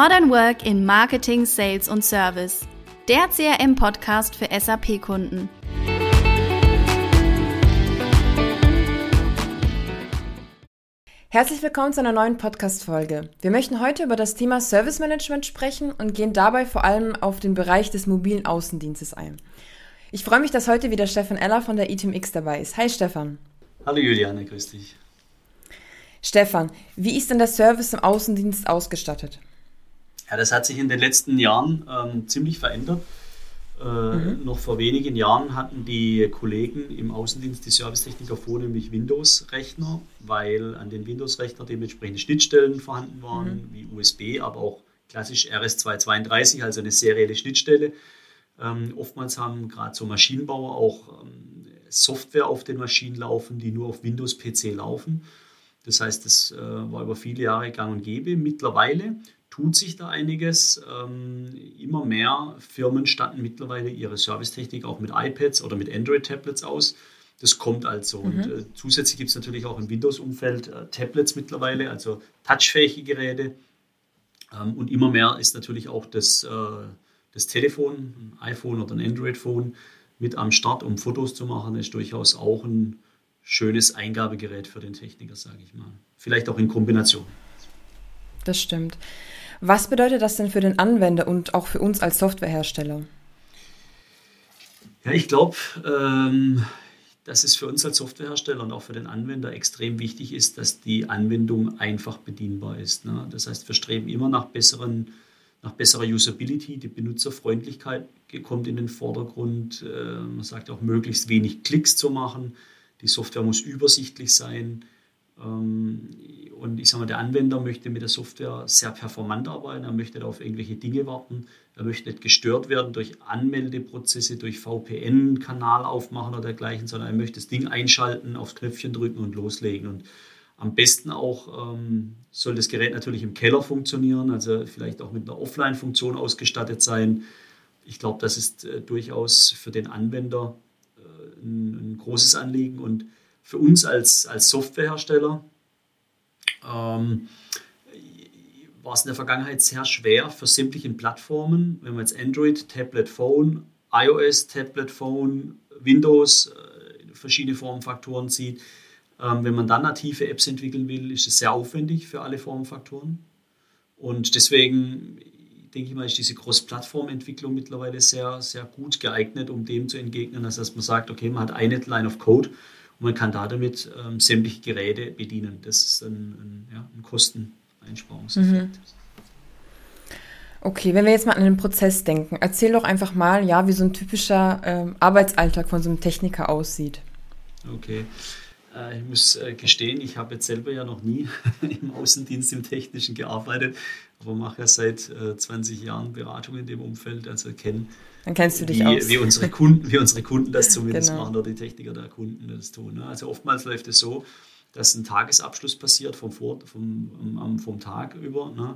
Modern Work in Marketing, Sales und Service. Der CRM-Podcast für SAP-Kunden. Herzlich willkommen zu einer neuen Podcast-Folge. Wir möchten heute über das Thema Service Management sprechen und gehen dabei vor allem auf den Bereich des mobilen Außendienstes ein. Ich freue mich, dass heute wieder Stefan Eller von der ITMX dabei ist. Hi Stefan. Hallo Juliane, grüß dich. Stefan, wie ist denn der Service im Außendienst ausgestattet? Ja, das hat sich in den letzten Jahren ähm, ziemlich verändert. Äh, mhm. Noch vor wenigen Jahren hatten die Kollegen im Außendienst, die Servicetechniker, vornehmlich Windows-Rechner, weil an den Windows-Rechner dementsprechende Schnittstellen vorhanden waren, mhm. wie USB, aber auch klassisch RS232, also eine serielle Schnittstelle. Ähm, oftmals haben gerade so Maschinenbauer auch ähm, Software auf den Maschinen laufen, die nur auf Windows-PC laufen. Das heißt, das äh, war über viele Jahre gang und gäbe. Mittlerweile tut sich da einiges. Ähm, immer mehr Firmen statten mittlerweile ihre Servicetechnik auch mit iPads oder mit Android-Tablets aus. Das kommt also. Mhm. Und äh, zusätzlich gibt es natürlich auch im Windows-Umfeld äh, Tablets mittlerweile, also touchfähige Geräte. Ähm, und immer mehr ist natürlich auch das, äh, das Telefon, ein iPhone oder ein Android-Phone mit am Start, um Fotos zu machen. Das ist durchaus auch ein schönes Eingabegerät für den Techniker, sage ich mal. Vielleicht auch in Kombination. Das stimmt. Was bedeutet das denn für den Anwender und auch für uns als Softwarehersteller? Ja, ich glaube, ähm, dass es für uns als Softwarehersteller und auch für den Anwender extrem wichtig ist, dass die Anwendung einfach bedienbar ist. Ne? Das heißt, wir streben immer nach, besseren, nach besserer Usability. Die Benutzerfreundlichkeit kommt in den Vordergrund. Äh, man sagt auch, möglichst wenig Klicks zu machen. Die Software muss übersichtlich sein. Ähm, und ich sage mal, der Anwender möchte mit der Software sehr performant arbeiten. Er möchte auf irgendwelche Dinge warten. Er möchte nicht gestört werden durch Anmeldeprozesse, durch VPN-Kanal aufmachen oder dergleichen, sondern er möchte das Ding einschalten, aufs Knöpfchen drücken und loslegen. Und am besten auch ähm, soll das Gerät natürlich im Keller funktionieren, also vielleicht auch mit einer Offline-Funktion ausgestattet sein. Ich glaube, das ist äh, durchaus für den Anwender äh, ein, ein großes Anliegen und für uns als, als Softwarehersteller ähm, war es in der Vergangenheit sehr schwer für sämtliche Plattformen, wenn man jetzt Android, Tablet, Phone, iOS, Tablet, Phone, Windows, äh, verschiedene Formfaktoren sieht. Ähm, wenn man dann native Apps entwickeln will, ist es sehr aufwendig für alle Formfaktoren. Und deswegen denke ich mal, ist diese Cross-Plattform-Entwicklung mittlerweile sehr, sehr gut geeignet, um dem zu entgegnen, dass man sagt, okay, man hat eine Line of Code und man kann damit ähm, sämtliche Geräte bedienen. Das ist ein, ein, ja, ein Kosteneinsparungseffekt. Mhm. Okay, wenn wir jetzt mal an den Prozess denken, erzähl doch einfach mal, ja, wie so ein typischer ähm, Arbeitsalltag von so einem Techniker aussieht. Okay. Äh, ich muss äh, gestehen, ich habe jetzt selber ja noch nie im Außendienst im Technischen gearbeitet, aber mache ja seit 20 äh, Jahren Beratung in dem Umfeld, also kenne dann kennst du dich wie, aus. Wie unsere Kunden, wie unsere Kunden das zumindest genau. machen oder die Techniker der Kunden das tun. Ne? Also oftmals läuft es so, dass ein Tagesabschluss passiert vom, Vor vom, vom Tag über. Ne?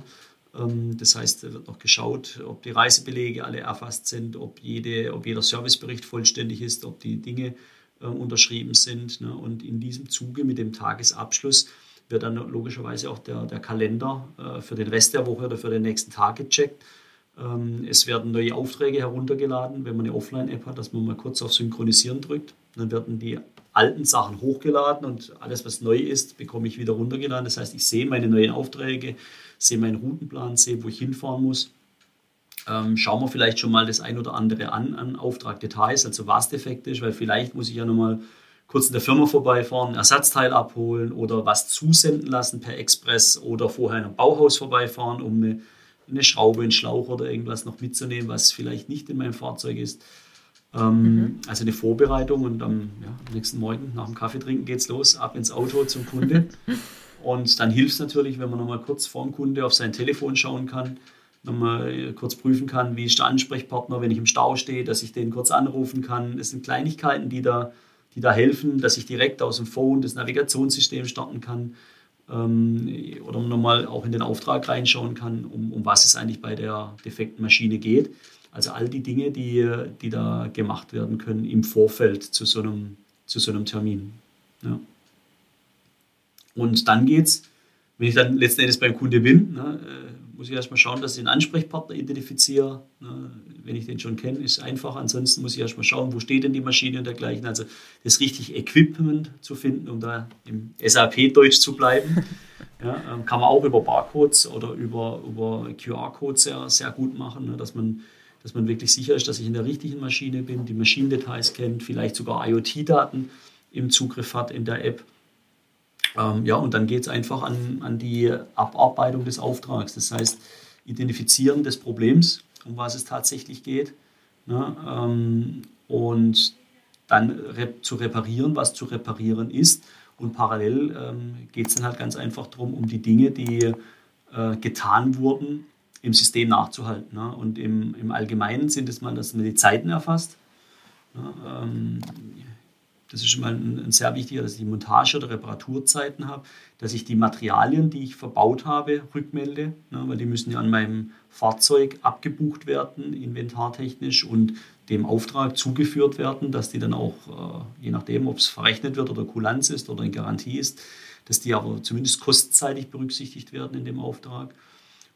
Ähm, das heißt, da wird noch geschaut, ob die Reisebelege alle erfasst sind, ob, jede, ob jeder Servicebericht vollständig ist, ob die Dinge äh, unterschrieben sind. Ne? Und in diesem Zuge mit dem Tagesabschluss wird dann logischerweise auch der, der Kalender äh, für den Rest der Woche oder für den nächsten Tag gecheckt. Ähm, es werden neue Aufträge heruntergeladen, wenn man eine Offline-App hat, dass man mal kurz auf Synchronisieren drückt. Dann werden die alten Sachen hochgeladen und alles, was neu ist, bekomme ich wieder runtergeladen. Das heißt, ich sehe meine neuen Aufträge, sehe meinen Routenplan, sehe, wo ich hinfahren muss. Ähm, schauen wir vielleicht schon mal das ein oder andere an, an Auftragdetails, also was defekt ist, weil vielleicht muss ich ja nochmal kurz in der Firma vorbeifahren, ein Ersatzteil abholen oder was zusenden lassen per Express oder vorher in einem Bauhaus vorbeifahren, um eine eine Schraube, einen Schlauch oder irgendwas noch mitzunehmen, was vielleicht nicht in meinem Fahrzeug ist. Ähm, mhm. Also eine Vorbereitung und am, ja, am, nächsten Morgen nach dem Kaffee trinken geht es los, ab ins Auto zum Kunde. und dann hilft es natürlich, wenn man nochmal kurz vor dem Kunde auf sein Telefon schauen kann, nochmal kurz prüfen kann, wie ist der Ansprechpartner, wenn ich im Stau stehe, dass ich den kurz anrufen kann. Es sind Kleinigkeiten, die da, die da helfen, dass ich direkt aus dem Phone das Navigationssystem starten kann ähm, oder nochmal auch in den Auftrag reinschauen kann, um, um was es eigentlich bei der defekten Maschine geht. Also all die Dinge, die, die da gemacht werden können im Vorfeld zu so einem, zu so einem Termin. Ja. Und dann geht es, wenn ich dann letzten Endes beim Kunde bin, ne, äh, muss ich erstmal schauen, dass ich den Ansprechpartner identifiziere. Ne? Wenn ich den schon kenne, ist einfach. Ansonsten muss ich erstmal schauen, wo steht denn die Maschine und dergleichen. Also das richtige Equipment zu finden, um da im SAP-Deutsch zu bleiben. Ja, ähm, kann man auch über Barcodes oder über, über QR-Codes sehr, sehr gut machen, ne? dass, man, dass man wirklich sicher ist, dass ich in der richtigen Maschine bin, die Maschinendetails kennt, vielleicht sogar IoT-Daten im Zugriff hat in der App. Ähm, ja, und dann geht es einfach an, an die Abarbeitung des Auftrags. Das heißt, Identifizieren des Problems, um was es tatsächlich geht. Ne, ähm, und dann rep zu reparieren, was zu reparieren ist. Und parallel ähm, geht es dann halt ganz einfach darum, um die Dinge, die äh, getan wurden, im System nachzuhalten. Ne? Und im, im Allgemeinen sind es mal, dass man die Zeiten erfasst. Ne? Ähm, das ist schon mal ein, ein, sehr wichtiger, dass ich die Montage- oder Reparaturzeiten habe, dass ich die Materialien, die ich verbaut habe, rückmelde, ne, weil die müssen ja an meinem Fahrzeug abgebucht werden, inventartechnisch und dem Auftrag zugeführt werden, dass die dann auch, äh, je nachdem, ob es verrechnet wird oder Kulanz ist oder in Garantie ist, dass die aber zumindest kostzeitig berücksichtigt werden in dem Auftrag.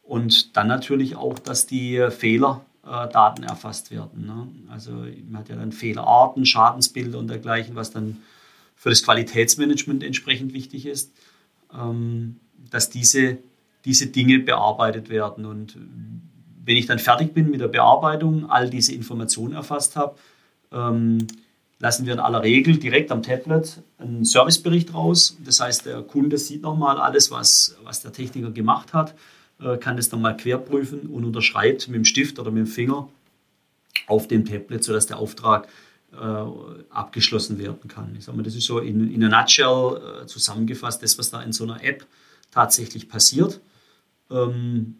Und dann natürlich auch, dass die Fehler äh, Daten erfasst werden. Ne? Also man hat ja dann Fehlerarten, Schadensbilder und dergleichen, was dann für das Qualitätsmanagement entsprechend wichtig ist, ähm, dass diese, diese Dinge bearbeitet werden. Und wenn ich dann fertig bin mit der Bearbeitung, all diese Informationen erfasst habe, ähm, lassen wir in aller Regel direkt am Tablet einen Servicebericht raus. Das heißt, der Kunde sieht nochmal alles, was, was der Techniker gemacht hat kann das dann mal querprüfen und unterschreibt mit dem Stift oder mit dem Finger auf dem Tablet, sodass der Auftrag äh, abgeschlossen werden kann. Ich sage mal, das ist so in, in a nutshell äh, zusammengefasst, das, was da in so einer App tatsächlich passiert. Ähm,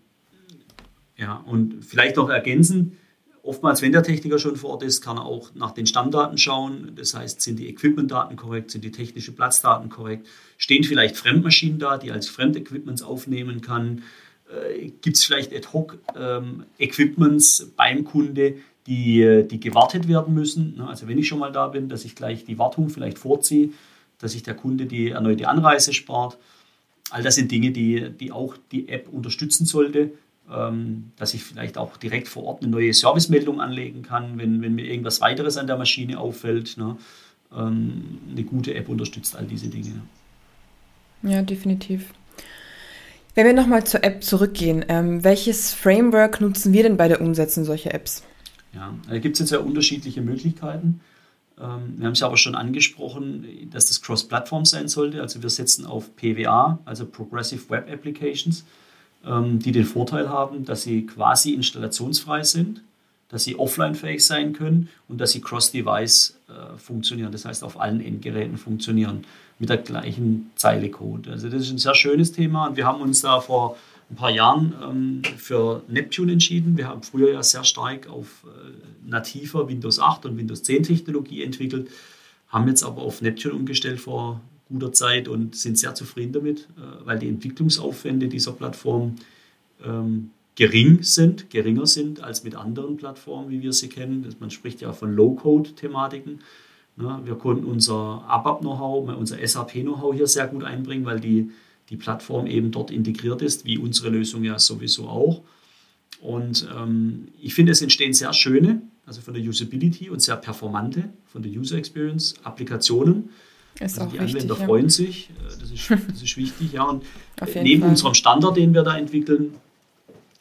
ja, und vielleicht noch ergänzen, oftmals, wenn der Techniker schon vor Ort ist, kann er auch nach den Stammdaten schauen. Das heißt, sind die Equipmentdaten korrekt, sind die technischen Platzdaten korrekt, stehen vielleicht Fremdmaschinen da, die als Fremdequipments aufnehmen kann, äh, gibt es vielleicht Ad-Hoc-Equipments ähm, beim Kunde, die, die gewartet werden müssen. Ne? Also wenn ich schon mal da bin, dass ich gleich die Wartung vielleicht vorziehe, dass sich der Kunde die erneute Anreise spart. All das sind Dinge, die, die auch die App unterstützen sollte, ähm, dass ich vielleicht auch direkt vor Ort eine neue Servicemeldung anlegen kann, wenn, wenn mir irgendwas weiteres an der Maschine auffällt. Ne? Ähm, eine gute App unterstützt all diese Dinge. Ja, definitiv. Wenn wir nochmal zur App zurückgehen, ähm, welches Framework nutzen wir denn bei der Umsetzung solcher Apps? Ja, da gibt es jetzt ja unterschiedliche Möglichkeiten. Ähm, wir haben es ja aber schon angesprochen, dass das Cross-Plattform sein sollte. Also wir setzen auf PWA, also Progressive Web Applications, ähm, die den Vorteil haben, dass sie quasi installationsfrei sind, dass sie offline-fähig sein können und dass sie cross-device äh, funktionieren, das heißt auf allen Endgeräten funktionieren mit der gleichen Zeile Code. Also das ist ein sehr schönes Thema und wir haben uns da vor ein paar Jahren ähm, für Neptune entschieden. Wir haben früher ja sehr stark auf äh, nativer Windows 8 und Windows 10 Technologie entwickelt, haben jetzt aber auf Neptune umgestellt vor guter Zeit und sind sehr zufrieden damit, äh, weil die Entwicklungsaufwände dieser Plattform ähm, gering sind, geringer sind als mit anderen Plattformen, wie wir sie kennen. Man spricht ja von Low-Code-Thematiken. Ne, wir konnten unser ABAP-Know-how, unser SAP-Know-how hier sehr gut einbringen, weil die, die Plattform eben dort integriert ist, wie unsere Lösung ja sowieso auch. Und ähm, ich finde, es entstehen sehr schöne, also von der Usability und sehr performante, von der User Experience Applikationen. Ist also die Anwender wichtig, freuen ja. sich, äh, das ist, das ist wichtig. Ja. Und neben Fall. unserem Standard, den wir da entwickeln,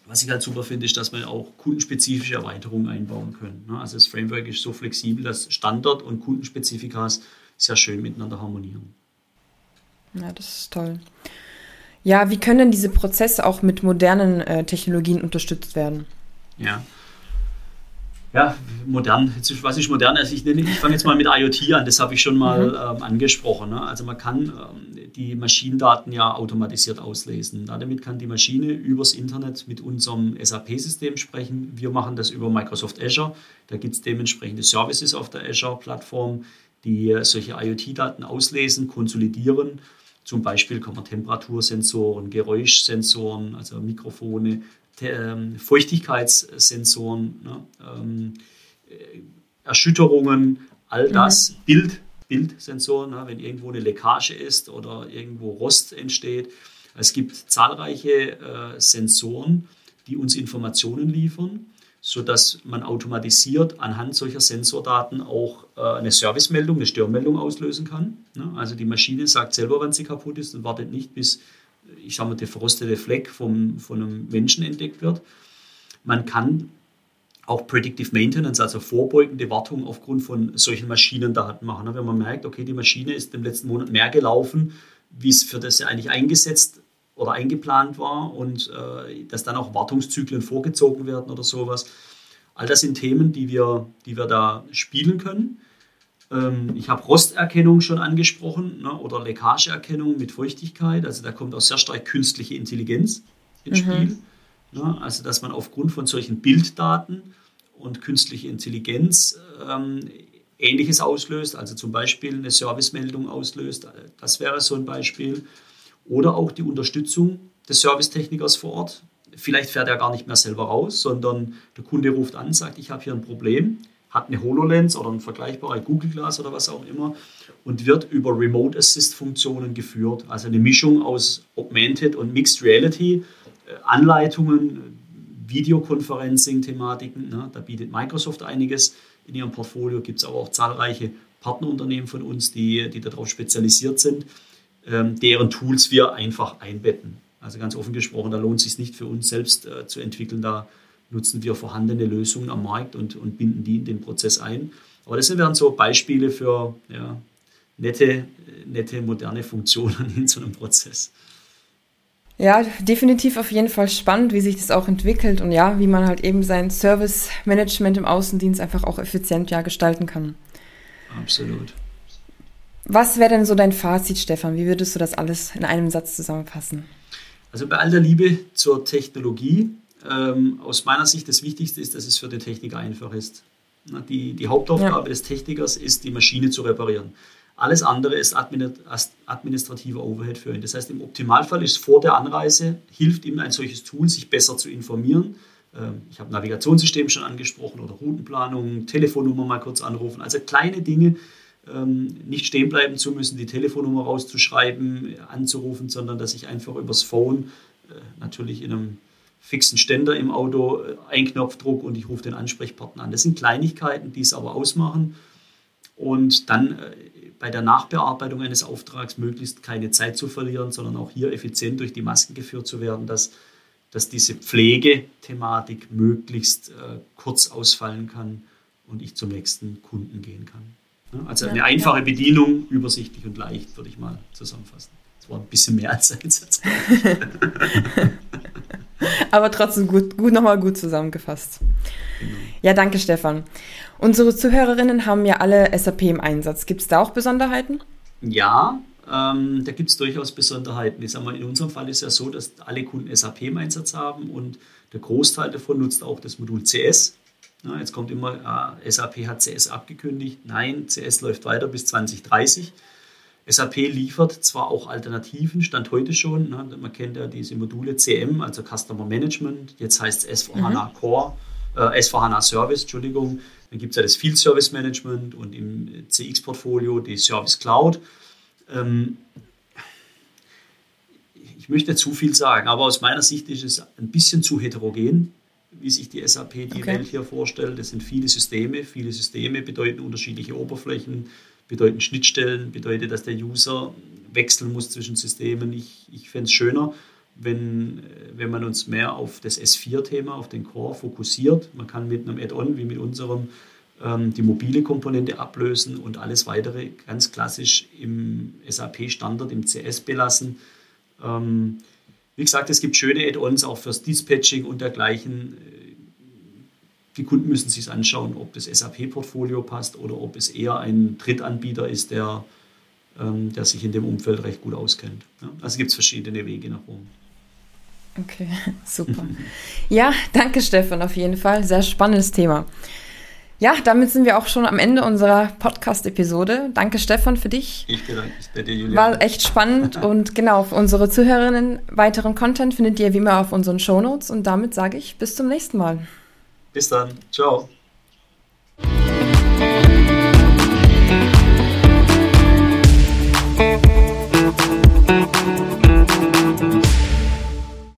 was ich halt super finde, ist, dass wir auch kundenspezifische Erweiterungen einbauen können. Ne? Also das Framework ist so flexibel, dass Standard- und Kundenspezifikas sehr schön miteinander harmonieren. Ja, das ist toll. Ja, wie können denn diese Prozesse auch mit modernen äh, Technologien unterstützt werden? Ja, ja, modern. Jetzt, was ist modern? Also ich, ich fange jetzt mal mit IoT an, das habe ich schon mal mhm. ähm, angesprochen. Ne? Also man kann ähm, die Maschinendaten ja automatisiert auslesen. Damit kann die Maschine übers Internet mit unserem SAP-System sprechen. Wir machen das über Microsoft Azure. Da gibt es dementsprechende Services auf der Azure-Plattform, die solche IoT-Daten auslesen, konsolidieren. Zum Beispiel kann man Temperatursensoren, Geräuschsensoren, also Mikrofone, ähm, Feuchtigkeitssensoren, ne, ähm, äh, Erschütterungen, all mhm. das, mhm. Bild, Bildsensoren, ne, wenn irgendwo eine Leckage ist oder irgendwo Rost entsteht. Es gibt zahlreiche äh, Sensoren, die uns Informationen liefern, sodass man automatisiert anhand solcher Sensordaten auch äh, eine Servicemeldung, eine Störmeldung auslösen kann. Ne? Also die Maschine sagt selber, wann sie kaputt ist und wartet nicht, bis, ich sage mal, der verrostete Fleck vom, von einem Menschen entdeckt wird. Man kann auch Predictive Maintenance, also vorbeugende Wartung aufgrund von solchen Maschinendaten machen. Wenn man merkt, okay, die Maschine ist im letzten Monat mehr gelaufen, wie es für das eigentlich eingesetzt oder eingeplant war und äh, dass dann auch Wartungszyklen vorgezogen werden oder sowas. All das sind Themen, die wir, die wir da spielen können. Ähm, ich habe Rosterkennung schon angesprochen ne, oder Leckageerkennung mit Feuchtigkeit. Also da kommt auch sehr stark künstliche Intelligenz ins mhm. Spiel. Ne, also dass man aufgrund von solchen Bilddaten und künstliche Intelligenz ähm, Ähnliches auslöst, also zum Beispiel eine Servicemeldung auslöst. Das wäre so ein Beispiel. Oder auch die Unterstützung des Servicetechnikers vor Ort. Vielleicht fährt er gar nicht mehr selber raus, sondern der Kunde ruft an, sagt, ich habe hier ein Problem, hat eine HoloLens oder ein vergleichbares Google Glass oder was auch immer und wird über Remote Assist Funktionen geführt. Also eine Mischung aus Augmented und Mixed Reality, äh, Anleitungen, Videoconferencing-Thematiken. Ne? Da bietet Microsoft einiges in ihrem Portfolio, gibt es aber auch zahlreiche Partnerunternehmen von uns, die, die darauf spezialisiert sind, ähm, deren Tools wir einfach einbetten. Also ganz offen gesprochen, da lohnt es sich nicht für uns selbst äh, zu entwickeln. Da nutzen wir vorhandene Lösungen am Markt und, und binden die in den Prozess ein. Aber das wären so Beispiele für ja, nette, nette, moderne Funktionen in so einem Prozess. Ja, definitiv auf jeden Fall spannend, wie sich das auch entwickelt und ja, wie man halt eben sein Service-Management im Außendienst einfach auch effizient ja gestalten kann. Absolut. Was wäre denn so dein Fazit, Stefan? Wie würdest du das alles in einem Satz zusammenfassen? Also bei all der Liebe zur Technologie, ähm, aus meiner Sicht das Wichtigste ist, dass es für den Techniker einfach ist. Die, die Hauptaufgabe ja. des Technikers ist, die Maschine zu reparieren. Alles andere ist administrativer Overhead für ihn. Das heißt, im Optimalfall ist vor der Anreise, hilft ihm ein solches Tool, sich besser zu informieren. Ähm, ich habe Navigationssystem schon angesprochen oder Routenplanung, Telefonnummer mal kurz anrufen. Also kleine Dinge, ähm, nicht stehen bleiben zu müssen, die Telefonnummer rauszuschreiben, anzurufen, sondern dass ich einfach übers Phone, äh, natürlich in einem fixen Ständer im Auto, äh, ein Knopfdruck und ich rufe den Ansprechpartner an. Das sind Kleinigkeiten, die es aber ausmachen. Und dann äh, bei der Nachbearbeitung eines Auftrags möglichst keine Zeit zu verlieren, sondern auch hier effizient durch die Masken geführt zu werden, dass, dass diese Pflegethematik möglichst äh, kurz ausfallen kann und ich zum nächsten Kunden gehen kann. Also eine einfache Bedienung, übersichtlich und leicht, würde ich mal zusammenfassen. Das war ein bisschen mehr als ein Satz. Aber trotzdem gut, gut nochmal gut zusammengefasst. Genau. Ja, danke, Stefan. Unsere Zuhörerinnen haben ja alle SAP im Einsatz. Gibt es da auch Besonderheiten? Ja, ähm, da gibt es durchaus Besonderheiten. Ich sag mal, in unserem Fall ist ja so, dass alle Kunden SAP im Einsatz haben und der Großteil davon nutzt auch das Modul CS. Ja, jetzt kommt immer, äh, SAP hat CS abgekündigt. Nein, CS läuft weiter bis 2030. SAP liefert zwar auch Alternativen, Stand heute schon. Ne? Man kennt ja diese Module CM, also Customer Management. Jetzt heißt es S4HANA mhm. Core, äh, S4HANA Service, Entschuldigung. Dann gibt es ja das Field Service Management und im CX-Portfolio die Service Cloud. Ähm, ich möchte zu viel sagen, aber aus meiner Sicht ist es ein bisschen zu heterogen, wie sich die SAP die okay. Welt hier vorstellt. Es sind viele Systeme. Viele Systeme bedeuten unterschiedliche Oberflächen, bedeuten Schnittstellen, bedeutet, dass der User wechseln muss zwischen Systemen. Ich, ich fände es schöner, wenn, wenn man uns mehr auf das S4-Thema, auf den Core fokussiert. Man kann mit einem Add-on wie mit unserem ähm, die mobile Komponente ablösen und alles weitere ganz klassisch im SAP-Standard, im CS belassen. Ähm, wie gesagt, es gibt schöne Add-ons auch fürs Dispatching und dergleichen. Die Kunden müssen sich anschauen, ob das SAP-Portfolio passt oder ob es eher ein Drittanbieter ist, der, ähm, der sich in dem Umfeld recht gut auskennt. Ja? Also gibt es verschiedene Wege nach oben. Okay, super. Ja, danke Stefan auf jeden Fall. Sehr spannendes Thema. Ja, damit sind wir auch schon am Ende unserer Podcast-Episode. Danke Stefan für dich. Ich bedanke mich bei dir, Julia. War echt spannend und genau, für unsere Zuhörerinnen weiteren Content findet ihr wie immer auf unseren Shownotes und damit sage ich bis zum nächsten Mal. Bis dann. Ciao.